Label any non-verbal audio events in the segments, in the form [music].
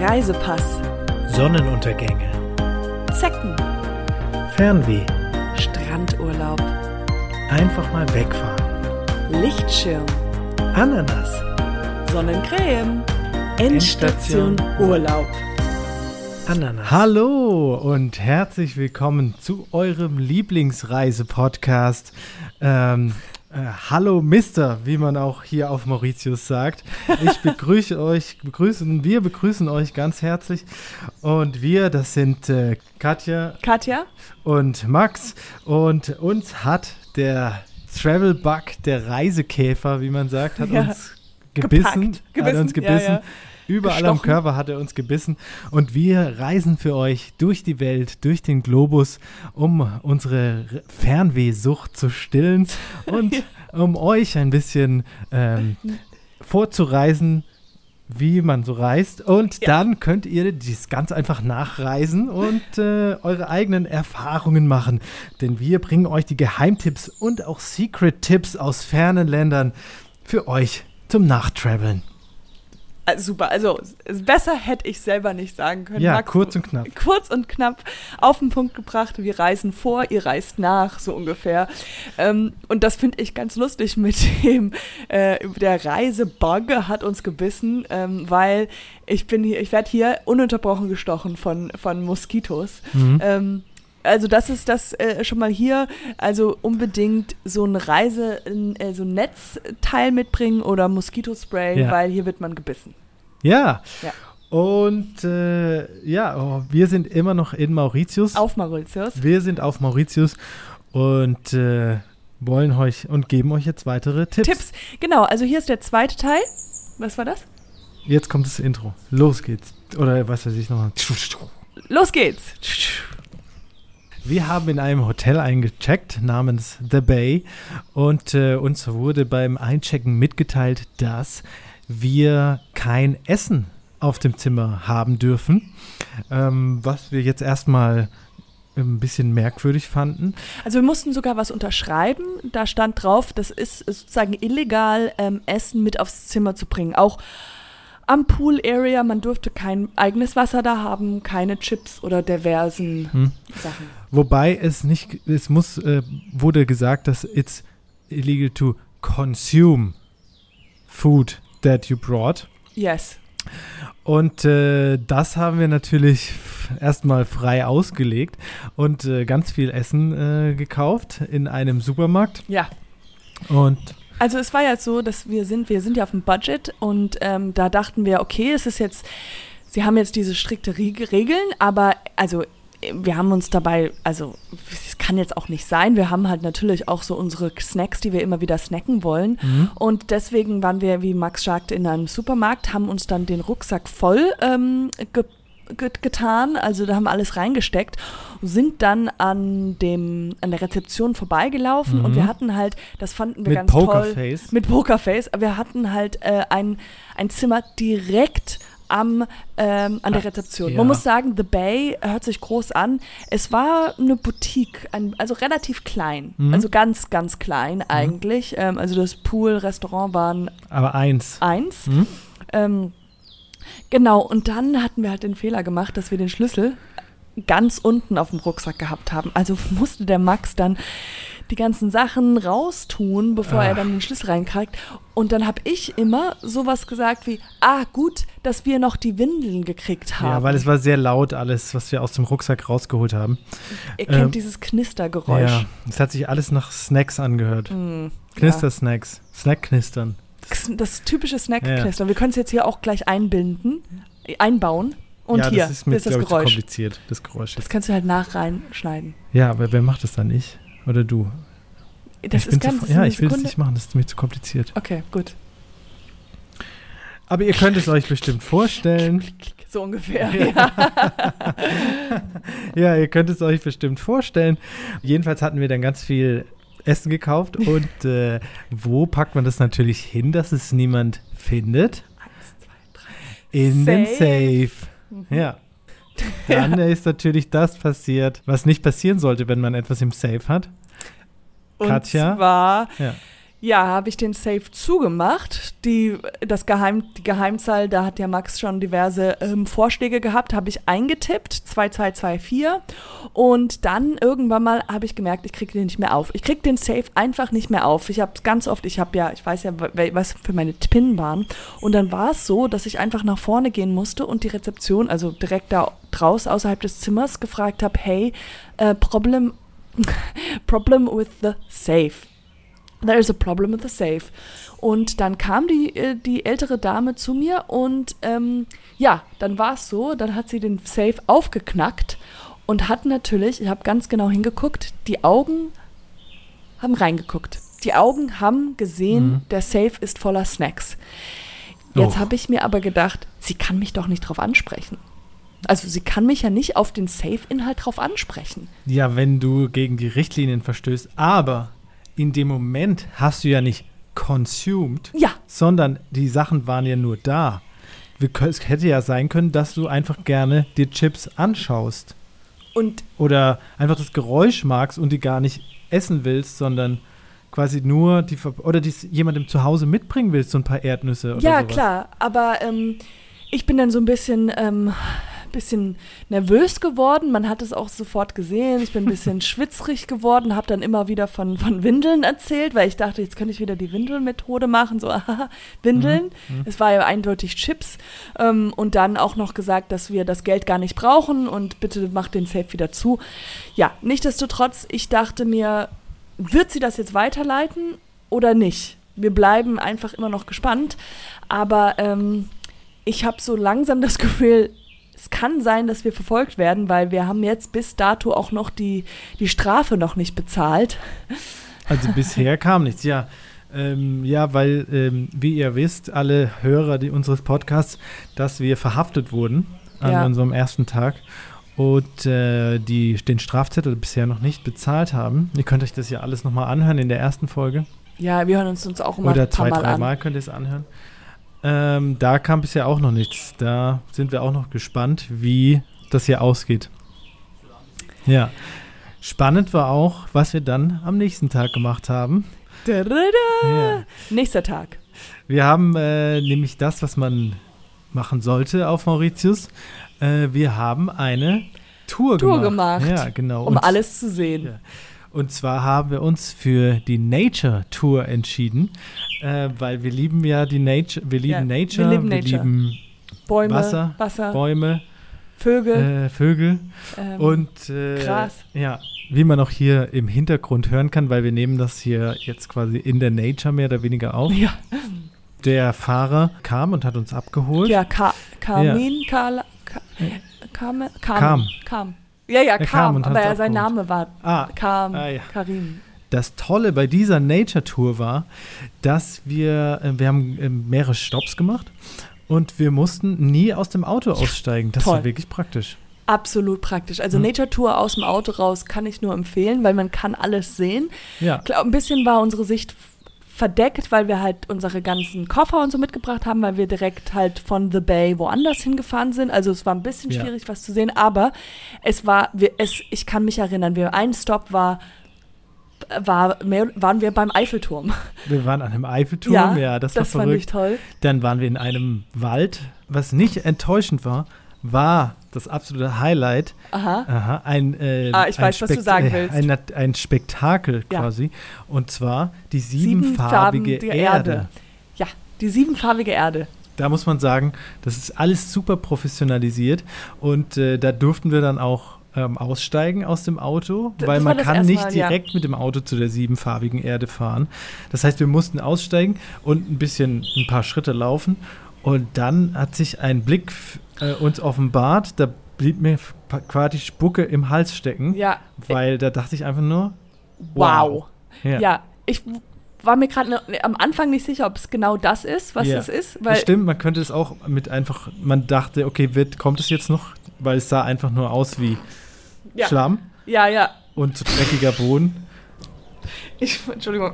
Reisepass, Sonnenuntergänge, Zecken, Fernweh, Strandurlaub, einfach mal wegfahren, Lichtschirm, Ananas, Sonnencreme, Endstation Urlaub. Ananas. Hallo und herzlich willkommen zu eurem Lieblingsreise-Podcast. Ähm, äh, hallo Mister, wie man auch hier auf Mauritius sagt. Ich begrüße [laughs] euch, begrüßen, wir begrüßen euch ganz herzlich. Und wir, das sind äh, Katja Katja? und Max. Und uns hat der Travel Bug, der Reisekäfer, wie man sagt, hat Ja. uns gebissen. Gepackt. Hat Gebissen, uns ja, gebissen. ja. Überall am Gestochen. Körper hat er uns gebissen. Und wir reisen für euch durch die Welt, durch den Globus, um unsere Fernwehsucht zu stillen und [laughs] um euch ein bisschen ähm, vorzureisen, wie man so reist. Und Ja. dann könnt ihr dies ganz einfach nachreisen und äh, eure eigenen Erfahrungen machen. Denn wir bringen euch die Geheimtipps und auch Secret-Tipps aus fernen Ländern für euch zum Nachtraveln. Ah, super, also besser hätte ich selber nicht sagen können. Ja, Max, kurz und knapp. Kurz und knapp auf den Punkt gebracht. Wir reisen vor, ihr reist nach, so ungefähr. Ähm, und das finde ich ganz lustig [laughs] mit dem, äh, der Reisebug hat uns gebissen, ähm, weil ich bin hier, ich werde hier ununterbrochen gestochen von, von Moskitos. Mhm. Ähm, also das ist das äh, schon mal hier. Also unbedingt so ein Reise, äh, so ein Netzteil mitbringen oder Moskitospray, Ja. weil hier wird man gebissen. Ja. Ja. Und äh, ja, oh, wir sind immer noch in Mauritius. Auf Mauritius. Wir sind auf Mauritius und äh, wollen euch und geben euch jetzt weitere Tipps. Tipps. Genau, also hier ist der zweite Teil. Was war das? Jetzt kommt das Intro. Los geht's. Oder was weiß ich noch. Los geht's. Wir haben in einem Hotel eingecheckt namens The Bay und äh, uns wurde beim Einchecken mitgeteilt, dass wir kein Essen auf dem Zimmer haben dürfen, ähm, was wir jetzt erstmal ein bisschen merkwürdig fanden. Also wir mussten sogar was unterschreiben. Da stand drauf, das ist sozusagen illegal, ähm, Essen mit aufs Zimmer zu bringen. Auch am Pool Area, man durfte kein eigenes Wasser da haben, keine Chips oder diversen Hm. Sachen. Wobei es nicht, es muss, äh, wurde gesagt, dass it's illegal to consume food that you brought. Yes. Und äh, das haben wir natürlich erstmal frei ausgelegt und äh, ganz viel Essen äh, gekauft in einem Supermarkt. Ja. Und Also es war ja so, dass wir sind, wir sind ja auf dem Budget und ähm, da dachten wir, okay, es ist jetzt, sie haben jetzt diese strikte Reg- Regeln, aber also wir haben uns dabei, also es kann jetzt auch nicht sein, wir haben halt natürlich auch so unsere Snacks, die wir immer wieder snacken wollen Mhm. und deswegen waren wir, wie Max sagte, in einem Supermarkt, haben uns dann den Rucksack voll ähm, ge get- getan, also da haben wir alles reingesteckt, sind dann an dem an der Rezeption vorbeigelaufen und Mhm. wir hatten halt, das fanden wir mit ganz toll, Pokerface. mit Pokerface, wir hatten halt äh, ein, ein Zimmer direkt am, ähm, an der Ah, Rezeption. ja. Man muss sagen, The Bay hört sich groß an. Es war eine Boutique, ein, also relativ klein, Mhm. also ganz, ganz klein eigentlich. Ähm, also das Pool, Restaurant waren Aber eins. eins. Mhm. Ähm, genau, und dann hatten wir halt den Fehler gemacht, dass wir den Schlüssel ganz unten auf dem Rucksack gehabt haben. Also musste der Max dann die ganzen Sachen raustun, bevor er Ah. dann den Schlüssel reinkriegt. Und dann habe ich immer sowas gesagt wie, ah gut, dass wir noch die Windeln gekriegt haben. Ja, weil es war sehr laut alles, was wir aus dem Rucksack rausgeholt haben. Ihr kennt ähm, dieses Knistergeräusch. Ja, es hat sich alles nach Snacks angehört. Mm, Knister-Snacks. Snack-Knistern. Ja. Das typische Ja, Snack-Knistern. Wir können es jetzt hier auch gleich einbinden, einbauen. Und ja, hier das ist mir, ist das ich, zu Geräusch. kompliziert, das Geräusch. Das kannst du halt nach reinschneiden. Ja, aber wer macht das dann? Ich oder du? Das ich ist ganz zu, ja, ich will das Sekunde. nicht machen, das ist mir zu kompliziert. Okay, gut. Aber ihr könnt es euch bestimmt vorstellen. So ungefähr. Ja. Ja. [laughs] Ja, ihr könnt es euch bestimmt vorstellen. Jedenfalls hatten wir dann ganz viel Essen gekauft und äh, wo packt man das natürlich hin, dass es niemand findet? Eins, zwei, drei. In den Safe. Safe. Mhm. Ja. Dann ist natürlich das passiert, was nicht passieren sollte, wenn man etwas im Safe hat. Und Katja? zwar, Ja. Ja, habe ich den Safe zugemacht. Die, das Geheim, die Geheimzahl, da hat ja Max schon diverse ähm, Vorschläge gehabt, habe ich eingetippt, 2224. Und dann irgendwann mal habe ich gemerkt, ich kriege den nicht mehr auf. Ich kriege den Safe einfach nicht mehr auf. Ich habe es ganz oft, ich habe ja, ich weiß ja, was für meine PIN waren. Und dann war es so, dass ich einfach nach vorne gehen musste und die Rezeption, also direkt da draußen außerhalb des Zimmers, gefragt habe, hey, äh, Problem, [laughs] problem with the Safe there is a problem with the safe. Und dann kam die, äh, die ältere Dame zu mir und ähm, ja, dann war es so, dann hat sie den Safe aufgeknackt und hat natürlich, ich habe ganz genau hingeguckt, die Augen haben reingeguckt. Die Augen haben gesehen, mhm. der Safe ist voller Snacks. Jetzt oh. habe ich mir aber gedacht, sie kann mich doch nicht drauf ansprechen. Also sie kann mich ja nicht auf den Safe-Inhalt drauf ansprechen. Ja, wenn du gegen die Richtlinien verstößt. Aber in dem Moment hast du ja nicht consumed, ja. sondern die Sachen waren ja nur da. Es hätte ja sein können, dass du einfach gerne dir Chips anschaust. Und oder einfach das Geräusch magst und die gar nicht essen willst, sondern quasi nur die oder die jemandem zu Hause mitbringen willst, so ein paar Erdnüsse oder Ja, sowas. klar, aber ähm, ich bin dann so ein bisschen ähm, bisschen nervös geworden. Man hat es auch sofort gesehen. Ich bin ein bisschen [laughs] schwitzrig geworden, habe dann immer wieder von, von Windeln erzählt, weil ich dachte, jetzt könnte ich wieder die Windelmethode machen. So, [laughs] aha, Windeln. Mhm. mhm. Es war ja eindeutig Chips. Ähm, und dann auch noch gesagt, dass wir das Geld gar nicht brauchen und bitte macht den Safe wieder zu. Ja, nichtsdestotrotz, ich dachte mir, wird sie das jetzt weiterleiten oder nicht? Wir bleiben einfach immer noch gespannt. Aber ähm, ich habe so langsam das Gefühl, es kann sein, dass wir verfolgt werden, weil wir haben jetzt bis dato auch noch die, die Strafe noch nicht bezahlt. Also bisher kam nichts, ja. Ähm, ja, weil, ähm, wie ihr wisst, alle Hörer die, unseres Podcasts, dass wir verhaftet wurden an ja. unserem ersten Tag und äh, die den Strafzettel bisher noch nicht bezahlt haben. Ihr könnt euch das ja alles nochmal anhören in der ersten Folge. Ja, wir hören uns uns auch immer Oder zwei, dreimal könnt ihr es anhören. Ähm, da kam bisher auch noch nichts. Da sind wir auch noch gespannt, wie das hier ausgeht. Ja. Spannend war auch, was wir dann am nächsten Tag gemacht haben. Da, da, da. Ja. Nächster Tag. Wir haben äh, nämlich das, was man machen sollte auf Mauritius. Äh, wir haben eine Tour, Tour gemacht. gemacht. Ja, genau. Um Und, alles zu sehen. Ja. Und zwar haben wir uns für die Nature Tour entschieden, äh, weil wir lieben ja die Nature, wir lieben ja, Nature, wir, lieben, wir Nature. lieben Bäume, Wasser, Wasser Bäume, Vögel, äh, Vögel ähm, und äh, Gras. Ja, wie man auch hier im Hintergrund hören kann, weil wir nehmen das hier jetzt quasi in der Nature mehr oder weniger auf. Ja. Der Fahrer kam und hat uns abgeholt. Ja, Ka Carmin, ja. Carla, Ka kam, kam. kam. Ja, ja, er kam, kam aber er, sein Name war ah, Kam, ah, ja. Karim. Das Tolle bei dieser Nature Tour war, dass wir, äh, wir haben äh, mehrere Stops gemacht und wir mussten nie aus dem Auto aussteigen. Das toll. war wirklich praktisch. Absolut praktisch. Also hm. Nature Tour aus dem Auto raus kann ich nur empfehlen, weil man kann alles sehen. Ja. Klar, ein bisschen war unsere Sicht verdeckt, weil wir halt unsere ganzen Koffer und so mitgebracht haben, weil wir direkt halt von The Bay woanders hingefahren sind. Also es war ein bisschen ja. schwierig, was zu sehen, aber es war, wir, es, ich kann mich erinnern, wir, ein Stop war war, mehr, waren wir beim Eiffelturm. Wir waren an einem Eiffelturm, ja, ja das, das war verrückt. Dann waren wir in einem Wald, was nicht enttäuschend war, war das absolute Highlight. Aha. Aha ein, äh, ah, ich weiß, was du sagen willst. Ein, ein Spektakel ja. quasi. Und zwar die siebenfarbige Sieben Erde. Erde. Ja, die siebenfarbige Erde. Da muss man sagen, das ist alles super professionalisiert. Und äh, da durften wir dann auch ähm, aussteigen aus dem Auto, das weil man kann nicht Mal, direkt ja. mit dem Auto zu der siebenfarbigen Erde fahren. Das heißt, wir mussten aussteigen und ein bisschen ein paar Schritte laufen. Und dann hat sich ein Blick äh, uns offenbart, da blieb mir quasi Spucke im Hals stecken. Ja. Weil da dachte ich einfach nur, wow. wow. Ja. ja, ich war mir gerade ne, am Anfang nicht sicher, ob es genau das ist, was ja. es ist. Weil stimmt, man könnte es auch mit einfach, man dachte, okay, wird, kommt es jetzt noch? Weil es sah einfach nur aus wie ja. Schlamm. Ja, ja. Und dreckiger Boden. Ich, Entschuldigung.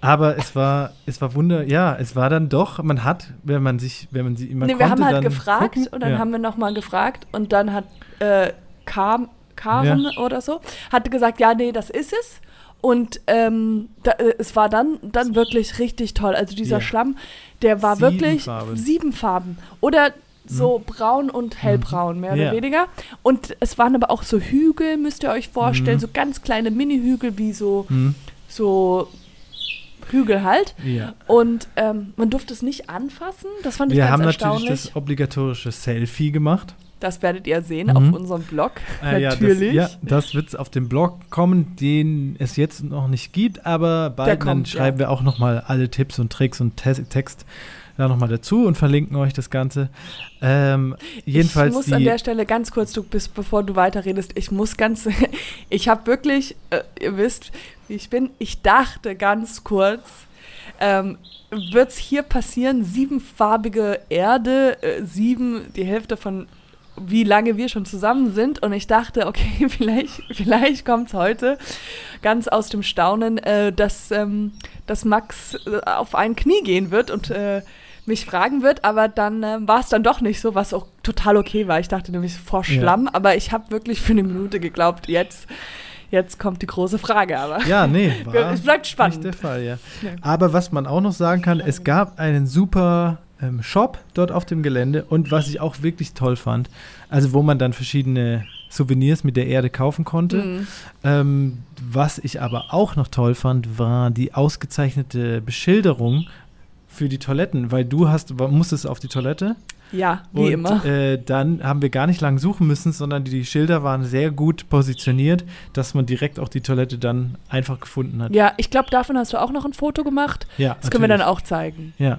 Aber es war, es war wunder, ja, es war dann doch, man hat, wenn man sich, wenn man sie immer nee, wir haben halt gefragt gucken. und dann ja. haben wir nochmal gefragt und dann hat äh, Kam, Karen ja. oder so, hatte gesagt, ja, nee, das ist es. Und ähm, da, äh, es war dann, dann wirklich richtig toll. Also dieser Ja. Schlamm, der war Sieben wirklich Farben. sieben Farben. Oder so braun und hellbraun, mehr oder Ja. weniger. Und es waren aber auch so Hügel, müsst ihr euch vorstellen, Mhm. so ganz kleine Mini-Hügel, wie so, Hm? so Hügel halt. Ja. Und ähm, man durfte es nicht anfassen. Das fand ich Wir ganz haben natürlich das obligatorische Selfie gemacht. Das werdet ihr sehen Mhm. auf unserem Blog. Äh, Natürlich. Ja, das, ja, das wird auf dem Blog kommen, den es jetzt noch nicht gibt, aber bald dann kommt, schreiben ja. wir auch nochmal alle Tipps und Tricks und Te Text da nochmal dazu und verlinken euch das Ganze. Ähm, jedenfalls ich muss an der Stelle ganz kurz, du bist, bevor du weiterredest, ich muss ganz, [laughs] ich habe wirklich, äh, ihr wisst, wie ich bin, ich dachte ganz kurz, ähm, wird es hier passieren, siebenfarbige Erde, äh, sieben, die Hälfte von wie lange wir schon zusammen sind und ich dachte, okay, [laughs] vielleicht, vielleicht kommt es heute ganz aus dem Staunen, äh, dass, ähm, dass Max äh, auf ein Knie gehen wird und äh, mich fragen wird, aber dann äh, war es dann doch nicht so, was auch total okay war. Ich dachte nämlich vor Ja. Schlamm, aber ich habe wirklich für eine Minute geglaubt, jetzt, jetzt kommt die große Frage, aber Ja, nee, [laughs] es bleibt spannend. nicht der Fall, ja. Ja. Aber was man auch noch sagen kann, es gab einen super ähm, Shop dort auf dem Gelände und was ich auch wirklich toll fand, also wo man dann verschiedene Souvenirs mit der Erde kaufen konnte. Mhm. Ähm, was ich aber auch noch toll fand, war die ausgezeichnete Beschilderung für die Toiletten, weil du hast, musstest auf die Toilette Ja, wie und immer. Äh, dann haben wir gar nicht lang suchen müssen, sondern die, die Schilder waren sehr gut positioniert, dass man direkt auch die Toilette dann einfach gefunden hat. Ja, ich glaube, davon hast du auch noch ein Foto gemacht. Ja, Das können wir dann natürlich. auch zeigen. Ja.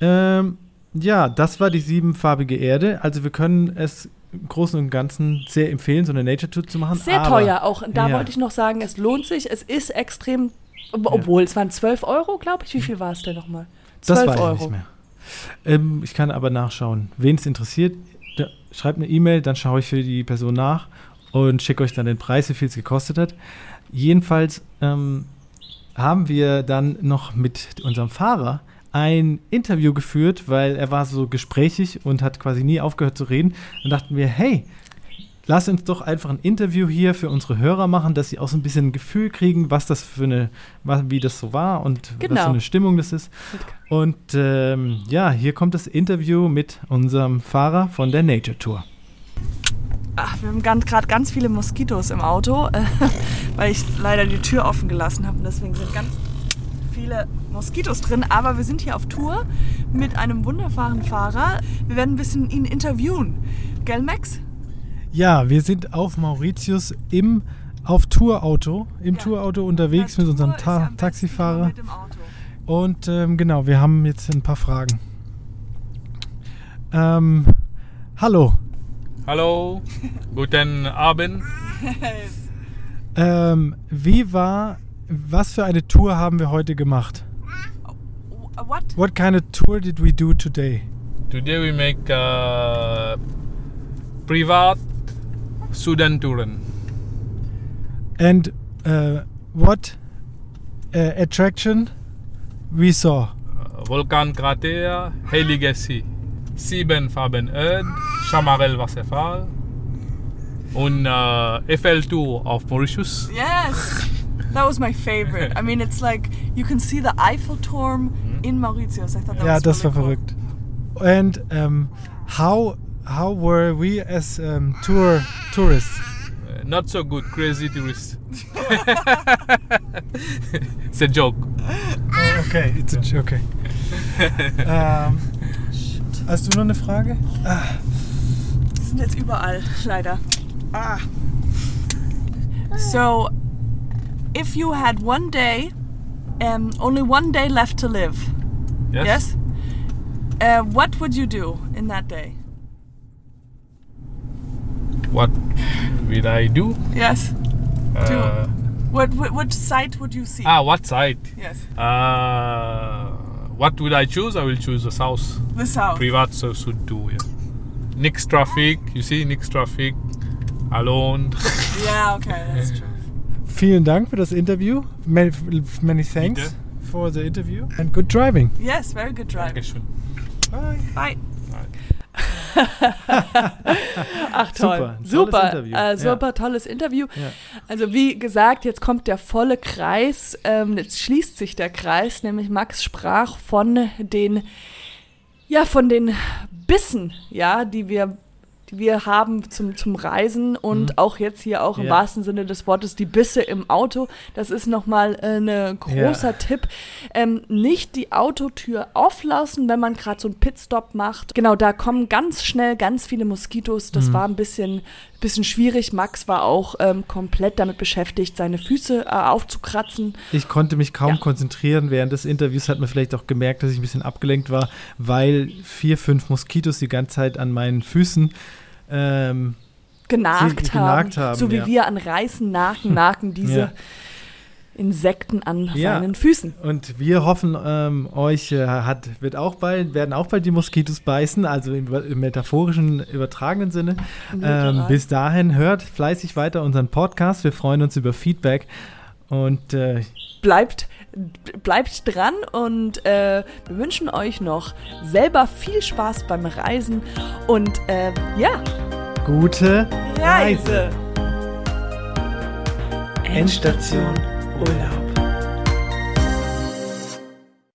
Ähm, ja, das war die siebenfarbige Erde. Also wir können es im Großen und Ganzen sehr empfehlen, so eine Nature Tour zu machen. Sehr aber, teuer auch. Und da ja. wollte ich noch sagen, es lohnt sich. Es ist extrem, ob- obwohl es waren 12 Euro, glaube ich. Wie viel war es denn nochmal? Das 12 weiß ich Euro. nicht mehr. Ähm, ich kann aber nachschauen. Wen es interessiert, schreibt eine E-Mail, dann schaue ich für die Person nach und schicke euch dann den Preis, wie viel es gekostet hat. Jedenfalls ähm, haben wir dann noch mit unserem Fahrer ein Interview geführt, weil er war so gesprächig und hat quasi nie aufgehört zu reden. Dann dachten wir, hey, lass uns doch einfach ein Interview hier für unsere Hörer machen, dass sie auch so ein bisschen ein Gefühl kriegen, was das für eine, was, wie das so war und was Genau. für eine Stimmung das ist. Und ähm, ja, hier kommt das Interview mit unserem Fahrer von der Nature Tour. Ach, wir haben gerade ganz viele Moskitos im Auto, äh, [laughs] weil ich leider die Tür offen gelassen habe. Und deswegen sind ganz viele Moskitos drin. Aber wir sind hier auf Tour mit einem wunderbaren Fahrer. Wir werden ein bisschen ihn interviewen. Gell, Max? Ja, wir sind auf Mauritius im auf Tourauto, im Ja. Tourauto unterwegs mit unserem Ta Taxifahrer. Mit. Und ähm, genau, wir haben jetzt ein paar Fragen. Ähm, hallo, Hallo, guten Abend. [laughs] ähm, wie war, was für eine Tour haben wir heute gemacht? What? What kind of tour did we do today? Today we make uh, privat Sudan touren. And uh, what uh, attraction we saw? Uh, Vulkankrater, Heilige See. Sieben Farben Erde, Chamarel Wasserfall und uh, Eiffel Tour auf Mauritius. Yes, that was my favorite. I mean, it's like you can see the Eiffelturm in Mauritius. I thought that Ja, was das war really verrückt. And um, how how were we as um, tour tourists? Uh, not so good, crazy tourists. [laughs] it's a joke. Oh, okay, it's a joke. Okay. [laughs] ähm, hast du noch eine Frage? Ah, Die sind jetzt überall, leider. Ah. So, if you had one day, um, only one day left to live, yes? Uh, what would you do in that day? What will I do? Yes. Uh, What, what, what site would you see? ah, what side? Yes. Uh, what will I choose? I will choose the south. The south. Privat so should do. Yeah. Nix traffic. You see, nix traffic. Alone. [laughs] Yeah, okay, that's true. vielen Dank für das Interview. Many, many thanks Bitte. for the interview and good driving. Yes, very good driving. Dankeschön. Bye. Bye. [laughs] Ach toll, super, super, äh, super ja. tolles Interview. Ja. Also wie gesagt, jetzt kommt der volle Kreis, ähm, jetzt schließt sich der Kreis, nämlich Max sprach von den, ja, von den Bissen, ja, die wir die wir haben zum, zum Reisen und mhm. auch jetzt hier auch im ja. wahrsten Sinne des Wortes die Bisse im Auto. Das ist nochmal äh, ein ne großer ja. Tipp. Ähm, nicht die Autotür auflassen, wenn man gerade so einen Pitstop macht. Genau, da kommen ganz schnell ganz viele Moskitos. Das mhm. war ein bisschen, bisschen schwierig. Max war auch ähm, komplett damit beschäftigt, seine Füße äh, aufzukratzen. Ich konnte mich kaum ja. konzentrieren. Während des Interviews hat man vielleicht auch gemerkt, dass ich ein bisschen abgelenkt war, weil vier, fünf Moskitos die ganze Zeit an meinen Füßen ähm, genagt, haben, haben, So wie ja. wir an Reißen nagen, nagen diese [laughs] ja. Insekten an ja. seinen Füßen. Und wir hoffen, ähm, euch äh, hat, wird auch bald, werden auch bald die Moskitos beißen, also im, im metaphorischen, übertragenen Sinne. Ähm, bis dahin hört fleißig weiter unseren Podcast. Wir freuen uns über Feedback und äh, bleibt bleibt dran und äh, wir wünschen euch noch selber viel Spaß beim Reisen und äh, ja. Gute Reise. Reise. Endstation Urlaub.